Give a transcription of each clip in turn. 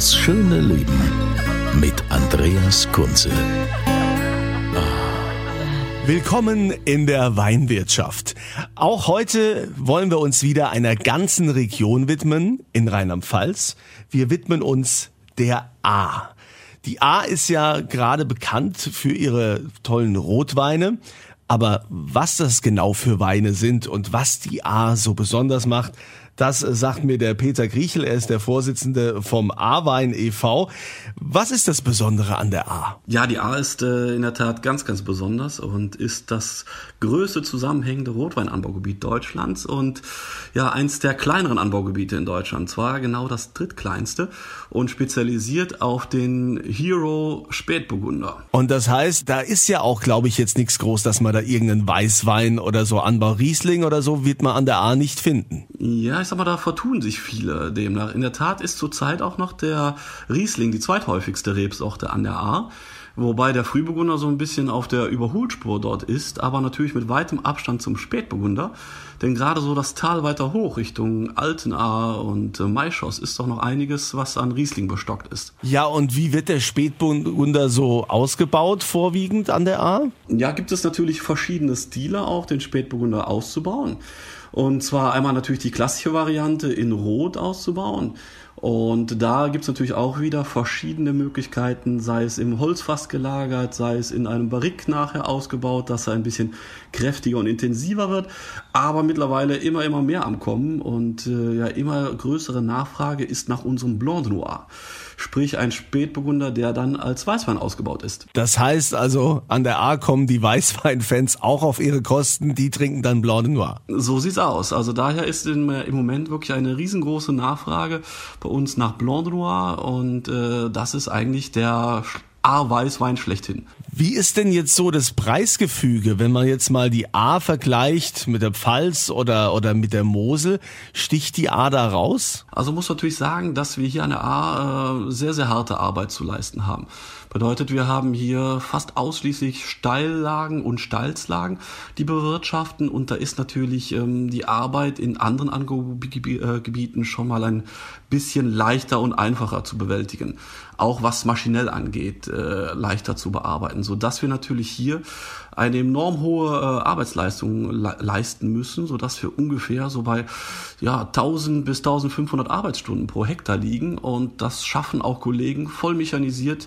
Das schöne Leben mit Andreas Kunze. Willkommen in der Weinwirtschaft. Auch heute wollen wir uns wieder einer ganzen Region widmen in Rheinland-Pfalz. Wir widmen uns der A. Die A ist ja gerade bekannt für ihre tollen Rotweine. Aber was das genau für Weine sind und was die A so besonders macht, das sagt mir der Peter Griechel, er ist der Vorsitzende vom A-Wein e.V. Was ist das Besondere an der A? Ja, die A ist äh, in der Tat ganz, ganz besonders und ist das größte zusammenhängende Rotweinanbaugebiet Deutschlands und ja, eins der kleineren Anbaugebiete in Deutschland. Zwar genau das drittkleinste und spezialisiert auf den Hero Spätburgunder. Und das heißt, da ist ja auch, glaube ich, jetzt nichts groß, dass man da irgendeinen Weißwein oder so Anbau Riesling oder so wird man an der A nicht finden. Ja, ich sag mal, da vertun sich viele demnach. In der Tat ist zurzeit auch noch der Riesling die zweithäufigste Rebsorte an der A. Wobei der Frühburgunder so ein bisschen auf der Überholspur dort ist, aber natürlich mit weitem Abstand zum Spätburgunder. Denn gerade so das Tal weiter hoch Richtung Altenahr und äh, Maischoss ist doch noch einiges, was an Riesling bestockt ist. Ja, und wie wird der Spätburgunder so ausgebaut, vorwiegend an der A? Ja, gibt es natürlich verschiedene Stile auch, den Spätburgunder auszubauen. Und zwar einmal natürlich die klassische Variante in Rot auszubauen. Und da gibt's natürlich auch wieder verschiedene Möglichkeiten, sei es im Holzfass gelagert, sei es in einem Barrik nachher ausgebaut, dass er ein bisschen kräftiger und intensiver wird. Aber mittlerweile immer, immer mehr am Kommen und äh, ja immer größere Nachfrage ist nach unserem Blanc de Noir sprich ein Spätburgunder, der dann als Weißwein ausgebaut ist. Das heißt also, an der A kommen die Weißweinfans auch auf ihre Kosten, die trinken dann Blanc de Noir. So sieht's aus. Also daher ist im, im Moment wirklich eine riesengroße Nachfrage bei uns nach Blanc de Noir und äh, das ist eigentlich der A-Weißwein schlechthin. Wie ist denn jetzt so das Preisgefüge, wenn man jetzt mal die A vergleicht mit der Pfalz oder, oder mit der Mosel? Sticht die A da raus? Also muss natürlich sagen, dass wir hier an der A äh, sehr, sehr harte Arbeit zu leisten haben. Bedeutet, wir haben hier fast ausschließlich Steillagen und Stalzlagen, die bewirtschaften und da ist natürlich ähm, die Arbeit in anderen Anbaugebieten schon mal ein bisschen leichter und einfacher zu bewältigen. Auch was maschinell angeht, äh, leichter zu bearbeiten, so dass wir natürlich hier eine enorm hohe äh, Arbeitsleistung le leisten müssen, so dass wir ungefähr so bei ja 1000 bis 1500 Arbeitsstunden pro Hektar liegen und das schaffen auch Kollegen voll mechanisiert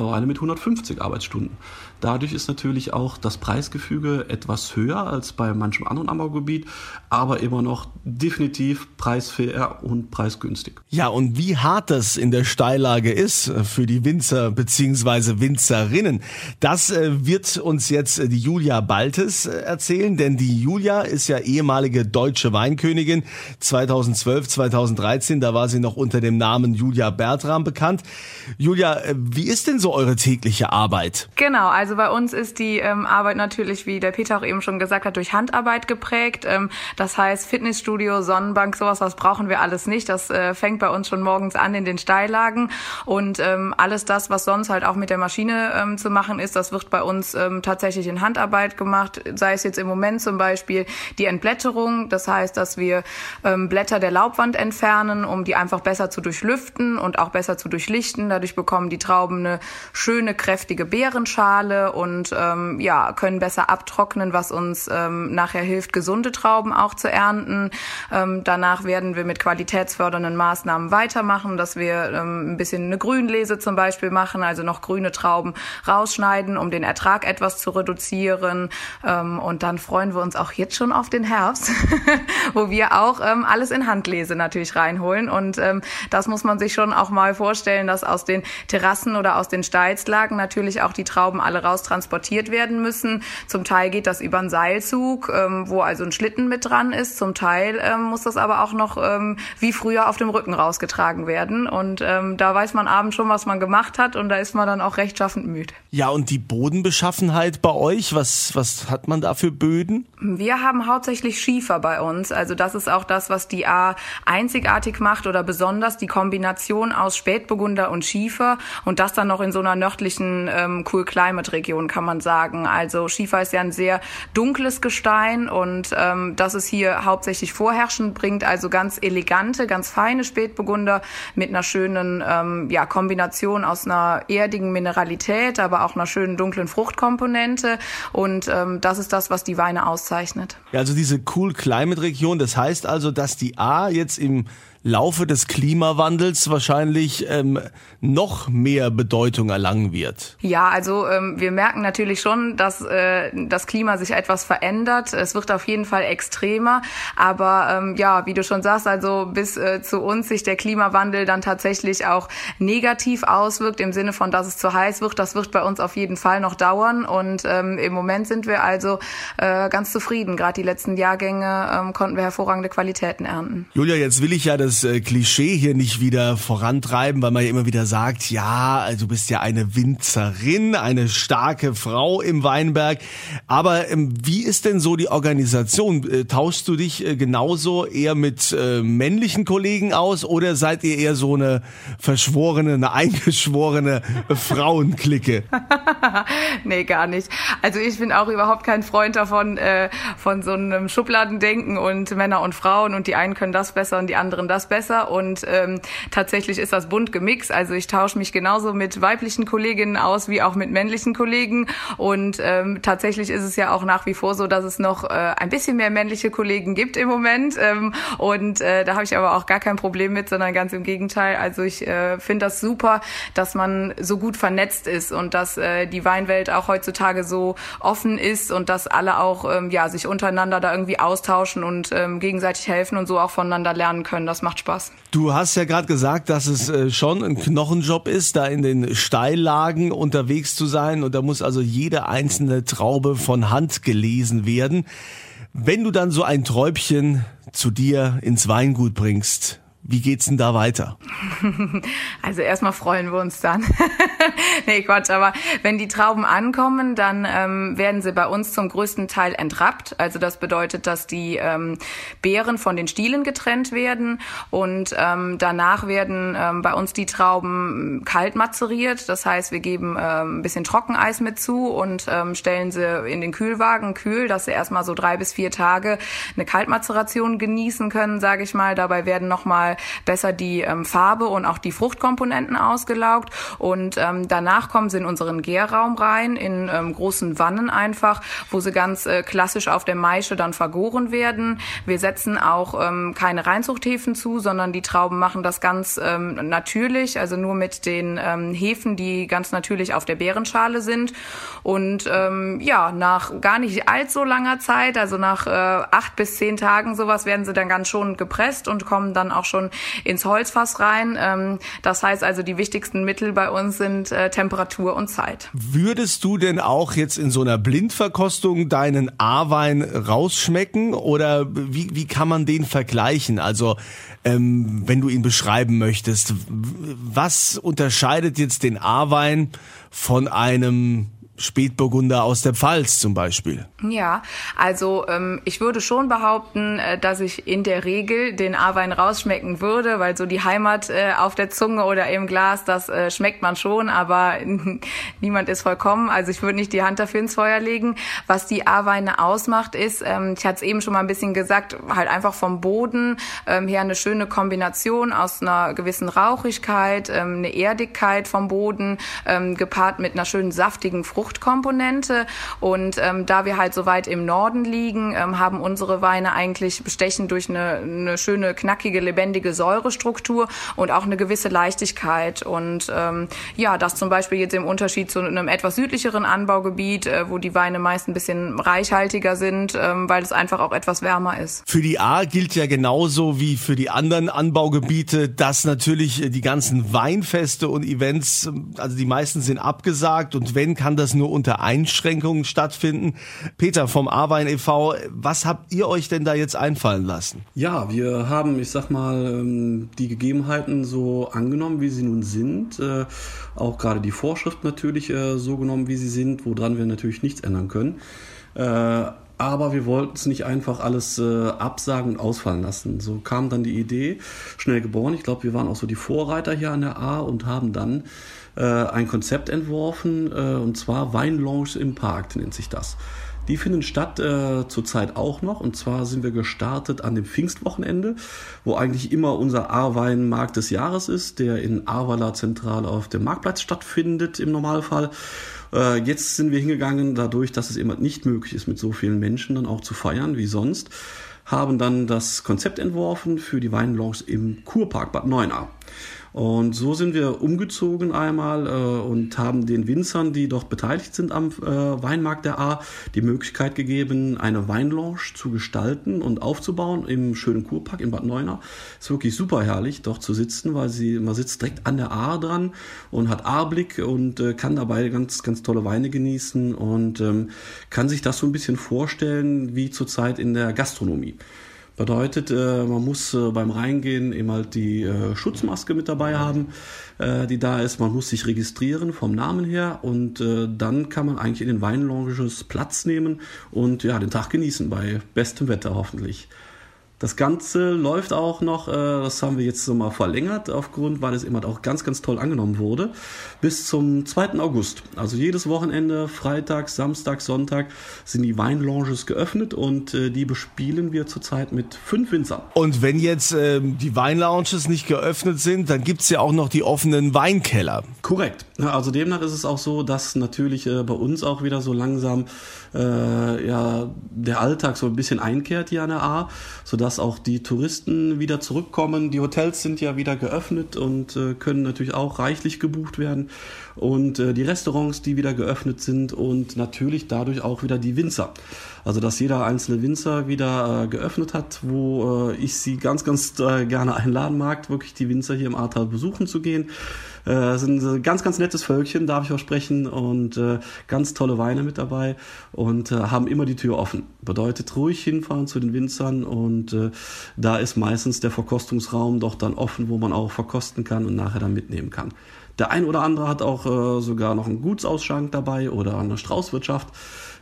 mittlerweile mit 150 Arbeitsstunden. Dadurch ist natürlich auch das Preisgefüge etwas höher als bei manchem anderen Anbaugebiet, aber immer noch definitiv preisfair und preisgünstig. Ja, und wie hart das in der Steillage ist für die Winzer bzw. Winzerinnen, das äh, wird uns jetzt die Julia Baltes äh, erzählen, denn die Julia ist ja ehemalige deutsche Weinkönigin 2012, 2013, da war sie noch unter dem Namen Julia Bertram bekannt. Julia, äh, wie ist denn so eure tägliche Arbeit? Genau, also bei uns ist die ähm, Arbeit natürlich, wie der Peter auch eben schon gesagt hat, durch Handarbeit geprägt. Ähm, das heißt Fitnessstudio, Sonnenbank, sowas, was brauchen wir alles nicht. Das äh, fängt bei uns schon morgens an in den Steillagen und ähm, alles das, was sonst halt auch mit der Maschine ähm, zu machen ist, das wird bei uns ähm, tatsächlich in Handarbeit gemacht, sei es jetzt im Moment zum Beispiel die Entblätterung, das heißt, dass wir ähm, Blätter der Laubwand entfernen, um die einfach besser zu durchlüften und auch besser zu durchlichten. Dadurch bekommen die Trauben eine schöne, kräftige Beerenschale und ähm, ja, können besser abtrocknen, was uns ähm, nachher hilft, gesunde Trauben auch zu ernten. Ähm, danach werden wir mit qualitätsfördernden Maßnahmen weitermachen, dass wir ähm, ein bisschen eine Grünlese zum Beispiel machen, also noch grüne Trauben rausschneiden, um den Ertrag etwas zu reduzieren. Ähm, und dann freuen wir uns auch jetzt schon auf den Herbst, wo wir auch ähm, alles in Handlese natürlich reinholen. Und ähm, das muss man sich schon auch mal vorstellen, dass aus den Terrassen oder aus den Steilslagen natürlich auch die Trauben alle raus transportiert werden müssen. Zum Teil geht das über einen Seilzug, ähm, wo also ein Schlitten mit dran ist. Zum Teil ähm, muss das aber auch noch ähm, wie früher auf dem Rücken rausgetragen werden. Und ähm, da weiß man abends schon, was man gemacht hat und da ist man dann auch rechtschaffend müde. Ja, und die Bodenbeschaffenheit bei euch, was, was hat man da für Böden? Wir haben hauptsächlich Schiefer bei uns. Also das ist auch das, was die A einzigartig macht oder besonders die Kombination aus Spätburgunder und Schiefer und das dann noch in so einer nördlichen ähm, Cool Climate Region, kann man sagen. Also Schiefer ist ja ein sehr dunkles Gestein und ähm, das ist hier hauptsächlich vorherrschend, bringt also ganz elegante, ganz feine Spätburgunder mit einer schönen ähm, ja, Kombination aus einer erdigen Mineralität, aber auch einer schönen dunklen Fruchtkomponente. Und ähm, das ist das, was die Weine auszeichnet. Ja, also diese Cool Climate Region, das heißt also, dass die A jetzt im Laufe des Klimawandels wahrscheinlich ähm, noch mehr Bedeutung erlangen wird. Ja, also ähm, wir merken natürlich schon, dass äh, das Klima sich etwas verändert. Es wird auf jeden Fall extremer. Aber ähm, ja, wie du schon sagst, also bis äh, zu uns sich der Klimawandel dann tatsächlich auch negativ auswirkt, im Sinne von, dass es zu heiß wird, das wird bei uns auf jeden Fall noch dauern. Und ähm, im Moment sind wir also äh, ganz zufrieden. Gerade die letzten Jahrgänge ähm, konnten wir hervorragende Qualitäten ernten. Julia, jetzt will ich ja das äh, Klischee hier nicht wieder vorantreiben, weil man ja immer wieder sagt, ja, du bist ja eine Winzerin, eine starke Frau im Weinberg. Aber ähm, wie ist denn so die Organisation? Äh, tauschst du dich äh, genauso eher mit männlichen Kollegen aus oder seid ihr eher so eine verschworene, eine eingeschworene Frauenklicke? nee, gar nicht. Also ich bin auch überhaupt kein Freund davon, von so einem Schubladendenken und Männer und Frauen und die einen können das besser und die anderen das besser und ähm, tatsächlich ist das bunt gemixt. Also ich tausche mich genauso mit weiblichen Kolleginnen aus wie auch mit männlichen Kollegen und ähm, tatsächlich ist es ja auch nach wie vor so, dass es noch äh, ein bisschen mehr männliche Kollegen gibt im Moment ähm, und äh, da habe ich aber auch gar kein Problem mit, sondern ganz im Gegenteil. Also ich äh, finde das super, dass man so gut vernetzt ist und dass äh, die Weinwelt auch heutzutage so offen ist und dass alle auch ähm, ja sich untereinander da irgendwie austauschen und ähm, gegenseitig helfen und so auch voneinander lernen können. Das macht Spaß. Du hast ja gerade gesagt, dass es äh, schon ein Knochenjob ist, da in den Steillagen unterwegs zu sein und da muss also jede einzelne Traube von Hand gelesen werden. Wenn du dann so ein Träubchen zu dir ins Weingut bringst, wie geht's denn da weiter? Also erstmal freuen wir uns dann. nee, Quatsch, aber wenn die Trauben ankommen, dann ähm, werden sie bei uns zum größten Teil entrappt. Also das bedeutet, dass die ähm, Beeren von den Stielen getrennt werden und ähm, danach werden ähm, bei uns die Trauben kalt mazeriert. Das heißt, wir geben ähm, ein bisschen Trockeneis mit zu und ähm, stellen sie in den Kühlwagen kühl, dass sie erstmal so drei bis vier Tage eine Kaltmazeration genießen können, sage ich mal. Dabei werden nochmal besser die ähm, Farbe und auch die Fruchtkomponenten ausgelaugt. Und ähm, danach kommen sie in unseren Gärraum rein, in ähm, großen Wannen einfach, wo sie ganz äh, klassisch auf der Maische dann vergoren werden. Wir setzen auch ähm, keine Reinzuchthäfen zu, sondern die Trauben machen das ganz ähm, natürlich, also nur mit den ähm, Hefen, die ganz natürlich auf der Beerenschale sind. Und ähm, ja, nach gar nicht allzu langer Zeit, also nach äh, acht bis zehn Tagen sowas, werden sie dann ganz schon gepresst und kommen dann auch schon ins Holzfass rein. Ähm, das heißt also, die wichtigsten Mittel bei uns sind äh, Temperatur und Zeit. Würdest du denn auch jetzt in so einer Blindverkostung deinen A-Wein rausschmecken oder wie, wie kann man den vergleichen? Also ähm, wenn du ihn beschreiben möchtest, was unterscheidet jetzt den A-Wein von einem Spätburgunder aus der Pfalz zum Beispiel? Ja, also ähm, ich würde schon behaupten, äh, dass ich in der Regel den A-Wein rausschmecken würde, weil so die Heimat äh, auf der Zunge oder im Glas, das äh, schmeckt man schon, aber niemand ist vollkommen. Also ich würde nicht die Hand dafür ins Feuer legen. Was die A-Weine ausmacht, ist, ähm, ich hatte es eben schon mal ein bisschen gesagt, halt einfach vom Boden ähm, her eine schöne Kombination aus einer gewissen Rauchigkeit, ähm, eine Erdigkeit vom Boden, ähm, gepaart mit einer schönen saftigen Frucht Fruchtkomponente. Und ähm, da wir halt so weit im Norden liegen, ähm, haben unsere Weine eigentlich bestechen durch eine, eine schöne, knackige, lebendige Säurestruktur und auch eine gewisse Leichtigkeit. Und ähm, ja, das zum Beispiel jetzt im Unterschied zu einem etwas südlicheren Anbaugebiet, äh, wo die Weine meist ein bisschen reichhaltiger sind, ähm, weil es einfach auch etwas wärmer ist. Für die A gilt ja genauso wie für die anderen Anbaugebiete, dass natürlich die ganzen Weinfeste und Events, also die meisten sind abgesagt und wenn, kann das nur unter Einschränkungen stattfinden. Peter vom A-Wein e.V., was habt ihr euch denn da jetzt einfallen lassen? Ja, wir haben, ich sag mal, ähm, die Gegebenheiten so angenommen, wie sie nun sind. Äh, auch gerade die Vorschrift natürlich äh, so genommen, wie sie sind, woran wir natürlich nichts ändern können. Äh, aber wir wollten es nicht einfach alles äh, absagen und ausfallen lassen. So kam dann die Idee, schnell geboren. Ich glaube, wir waren auch so die Vorreiter hier an der A und haben dann äh, ein Konzept entworfen, äh, und zwar Weinlounge im Park nennt sich das. Die finden statt äh, zurzeit auch noch. Und zwar sind wir gestartet an dem Pfingstwochenende, wo eigentlich immer unser A-Weinmarkt des Jahres ist, der in Avala zentral auf dem Marktplatz stattfindet im Normalfall. Äh, jetzt sind wir hingegangen, dadurch, dass es eben nicht möglich ist, mit so vielen Menschen dann auch zu feiern wie sonst, haben dann das Konzept entworfen für die Weinlounge im Kurpark Bad Neuenahr. Und so sind wir umgezogen einmal äh, und haben den Winzern, die dort beteiligt sind am äh, Weinmarkt der A, die Möglichkeit gegeben, eine Weinlounge zu gestalten und aufzubauen im schönen Kurpark in Bad Neuenahr. Ist wirklich super herrlich, dort zu sitzen, weil sie, man sitzt direkt an der A dran und hat A-Blick und äh, kann dabei ganz, ganz tolle Weine genießen und ähm, kann sich das so ein bisschen vorstellen wie zurzeit in der Gastronomie. Bedeutet, äh, man muss äh, beim Reingehen eben halt die äh, Schutzmaske mit dabei haben, die da ist. Man muss sich registrieren vom Namen her und dann kann man eigentlich in den Weinlounges Platz nehmen und ja, den Tag genießen bei bestem Wetter hoffentlich. Das Ganze läuft auch noch, äh, das haben wir jetzt so mal verlängert, aufgrund, weil es immer auch ganz, ganz toll angenommen wurde, bis zum 2. August. Also jedes Wochenende, Freitag, Samstag, Sonntag sind die Weinlounges geöffnet und äh, die bespielen wir zurzeit mit fünf Winzern. Und wenn jetzt ähm, die Weinlounges nicht geöffnet sind, dann gibt's ja auch noch die offenen Weinkeller. Korrekt. Also demnach ist es auch so, dass natürlich äh, bei uns auch wieder so langsam äh, ja der Alltag so ein bisschen einkehrt hier an der A, sodass auch die Touristen wieder zurückkommen. Die Hotels sind ja wieder geöffnet und äh, können natürlich auch reichlich gebucht werden und äh, die Restaurants, die wieder geöffnet sind und natürlich dadurch auch wieder die Winzer. Also dass jeder einzelne Winzer wieder äh, geöffnet hat, wo äh, ich sie ganz, ganz äh, gerne einladen mag, wirklich die Winzer hier im Ahrtal besuchen zu gehen. Äh, sind ein ganz, ganz nettes Völkchen, darf ich versprechen, und äh, ganz tolle Weine mit dabei und äh, haben immer die Tür offen. Bedeutet ruhig hinfahren zu den Winzern und äh, da ist meistens der Verkostungsraum doch dann offen, wo man auch verkosten kann und nachher dann mitnehmen kann. Der ein oder andere hat auch äh, sogar noch einen Gutsausschank dabei oder eine Straußwirtschaft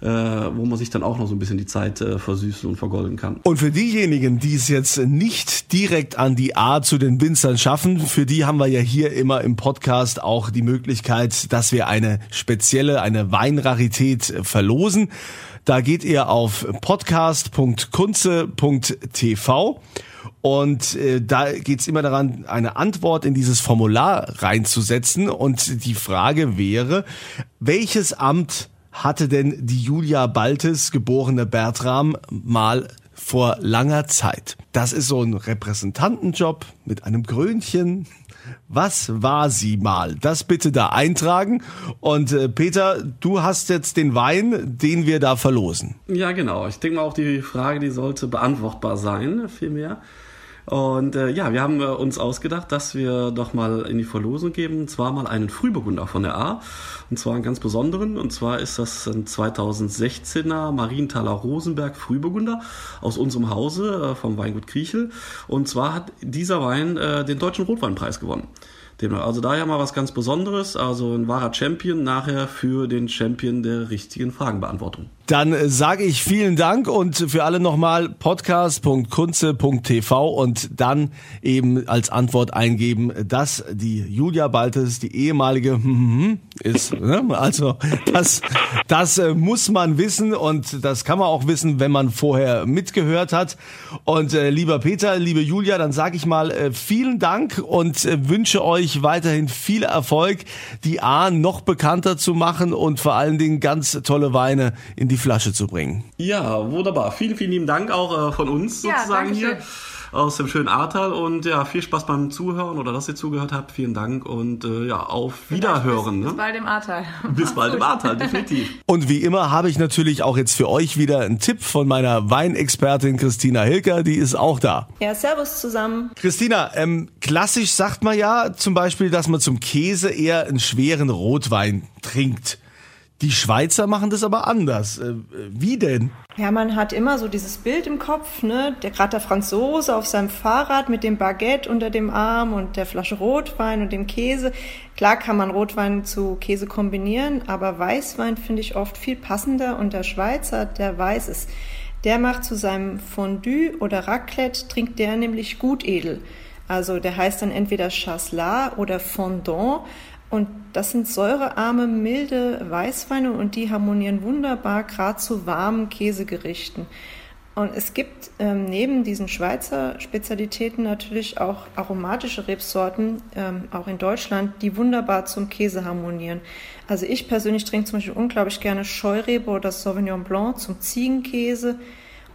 äh, wo man sich dann auch noch so ein bisschen die Zeit äh, versüßen und vergolden kann. Und für diejenigen, die es jetzt nicht direkt an die A zu den Winzern schaffen, für die haben wir ja hier immer im Podcast auch die Möglichkeit, dass wir eine spezielle, eine Weinrarität verlosen. Da geht ihr auf podcast.kunze.tv und äh, da geht's immer daran, eine Antwort in dieses Formular reinzusetzen. Und die Frage wäre, welches Amt hatte denn die Julia Baltes, geborene Bertram, mal vor langer Zeit. Das ist so ein Repräsentantenjob mit einem Grönchen. Was war sie mal? Das bitte da eintragen. Und äh, Peter, du hast jetzt den Wein, den wir da verlosen. Ja, genau. Ich denke mal auch die Frage, die sollte beantwortbar sein, vielmehr. Und äh, ja, wir haben äh, uns ausgedacht, dass wir doch mal in die Verlosung geben, und zwar mal einen Frühburgunder von der A. Und zwar einen ganz besonderen. Und zwar ist das ein 2016er Marienthaler Rosenberg Frühburgunder aus unserem Hause äh, vom Weingut Kriechel. Und zwar hat dieser Wein äh, den Deutschen Rotweinpreis gewonnen. Also daher mal was ganz Besonderes, also ein wahrer Champion nachher für den Champion der richtigen Fragenbeantwortung. Dann äh, sage ich vielen Dank und für alle nochmal podcast.kunze.tv und dann eben als Antwort eingeben, dass die Julia Baltes, die ehemalige ist. Ne? Also das, das äh, muss man wissen und das kann man auch wissen, wenn man vorher mitgehört hat. Und äh, lieber Peter, liebe Julia, dann sage ich mal vielen Dank und wünsche euch weiterhin viel Erfolg, die A noch bekannter zu machen und vor allen Dingen ganz tolle Weine in die Flasche zu bringen. Ja, wunderbar. Vielen, vielen lieben Dank auch äh, von uns sozusagen ja, hier aus dem schönen Ahrtal und ja, viel Spaß beim Zuhören oder dass ihr zugehört habt. Vielen Dank und äh, ja, auf Wiederhören. Bis, ne? bis bald im Ahrtal. Bis bald im Ahrtal, definitiv. Und wie immer habe ich natürlich auch jetzt für euch wieder einen Tipp von meiner Weinexpertin Christina Hilker, die ist auch da. Ja, servus zusammen. Christina, ähm, klassisch sagt man ja zum Beispiel, dass man zum Käse eher einen schweren Rotwein trinkt. Die Schweizer machen das aber anders. Äh, wie denn? Ja, man hat immer so dieses Bild im Kopf, ne? Der gerade der Franzose auf seinem Fahrrad mit dem Baguette unter dem Arm und der Flasche Rotwein und dem Käse. Klar kann man Rotwein zu Käse kombinieren, aber Weißwein finde ich oft viel passender und der Schweizer, der weiß es. Der macht zu seinem Fondue oder Raclette, trinkt der nämlich Gutedel. Also der heißt dann entweder Chasselas oder Fondant. Und das sind säurearme, milde Weißweine und die harmonieren wunderbar gerade zu warmen Käsegerichten. Und es gibt ähm, neben diesen Schweizer Spezialitäten natürlich auch aromatische Rebsorten, ähm, auch in Deutschland, die wunderbar zum Käse harmonieren. Also ich persönlich trinke zum Beispiel unglaublich gerne Scheurebe oder Sauvignon Blanc zum Ziegenkäse.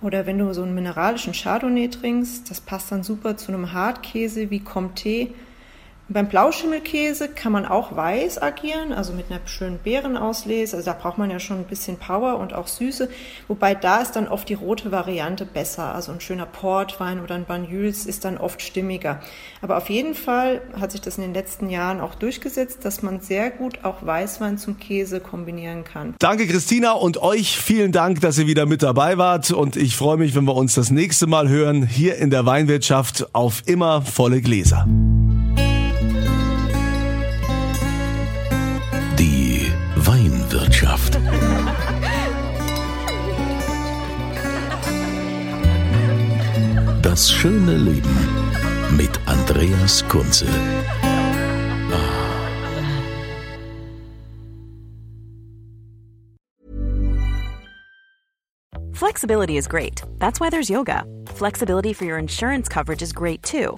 Oder wenn du so einen mineralischen Chardonnay trinkst, das passt dann super zu einem Hartkäse wie Comté beim Blauschimmelkäse kann man auch weiß agieren, also mit einer schönen Beerenauslese. Also da braucht man ja schon ein bisschen Power und auch Süße. Wobei da ist dann oft die rote Variante besser. Also ein schöner Portwein oder ein Banyuls ist dann oft stimmiger. Aber auf jeden Fall hat sich das in den letzten Jahren auch durchgesetzt, dass man sehr gut auch Weißwein zum Käse kombinieren kann. Danke Christina und euch vielen Dank, dass ihr wieder mit dabei wart. Und ich freue mich, wenn wir uns das nächste Mal hören hier in der Weinwirtschaft auf immer volle Gläser. Das schöne Leben mit Andreas Kunze. Flexibility is great. That's why there's yoga. Flexibility for your insurance coverage is great too.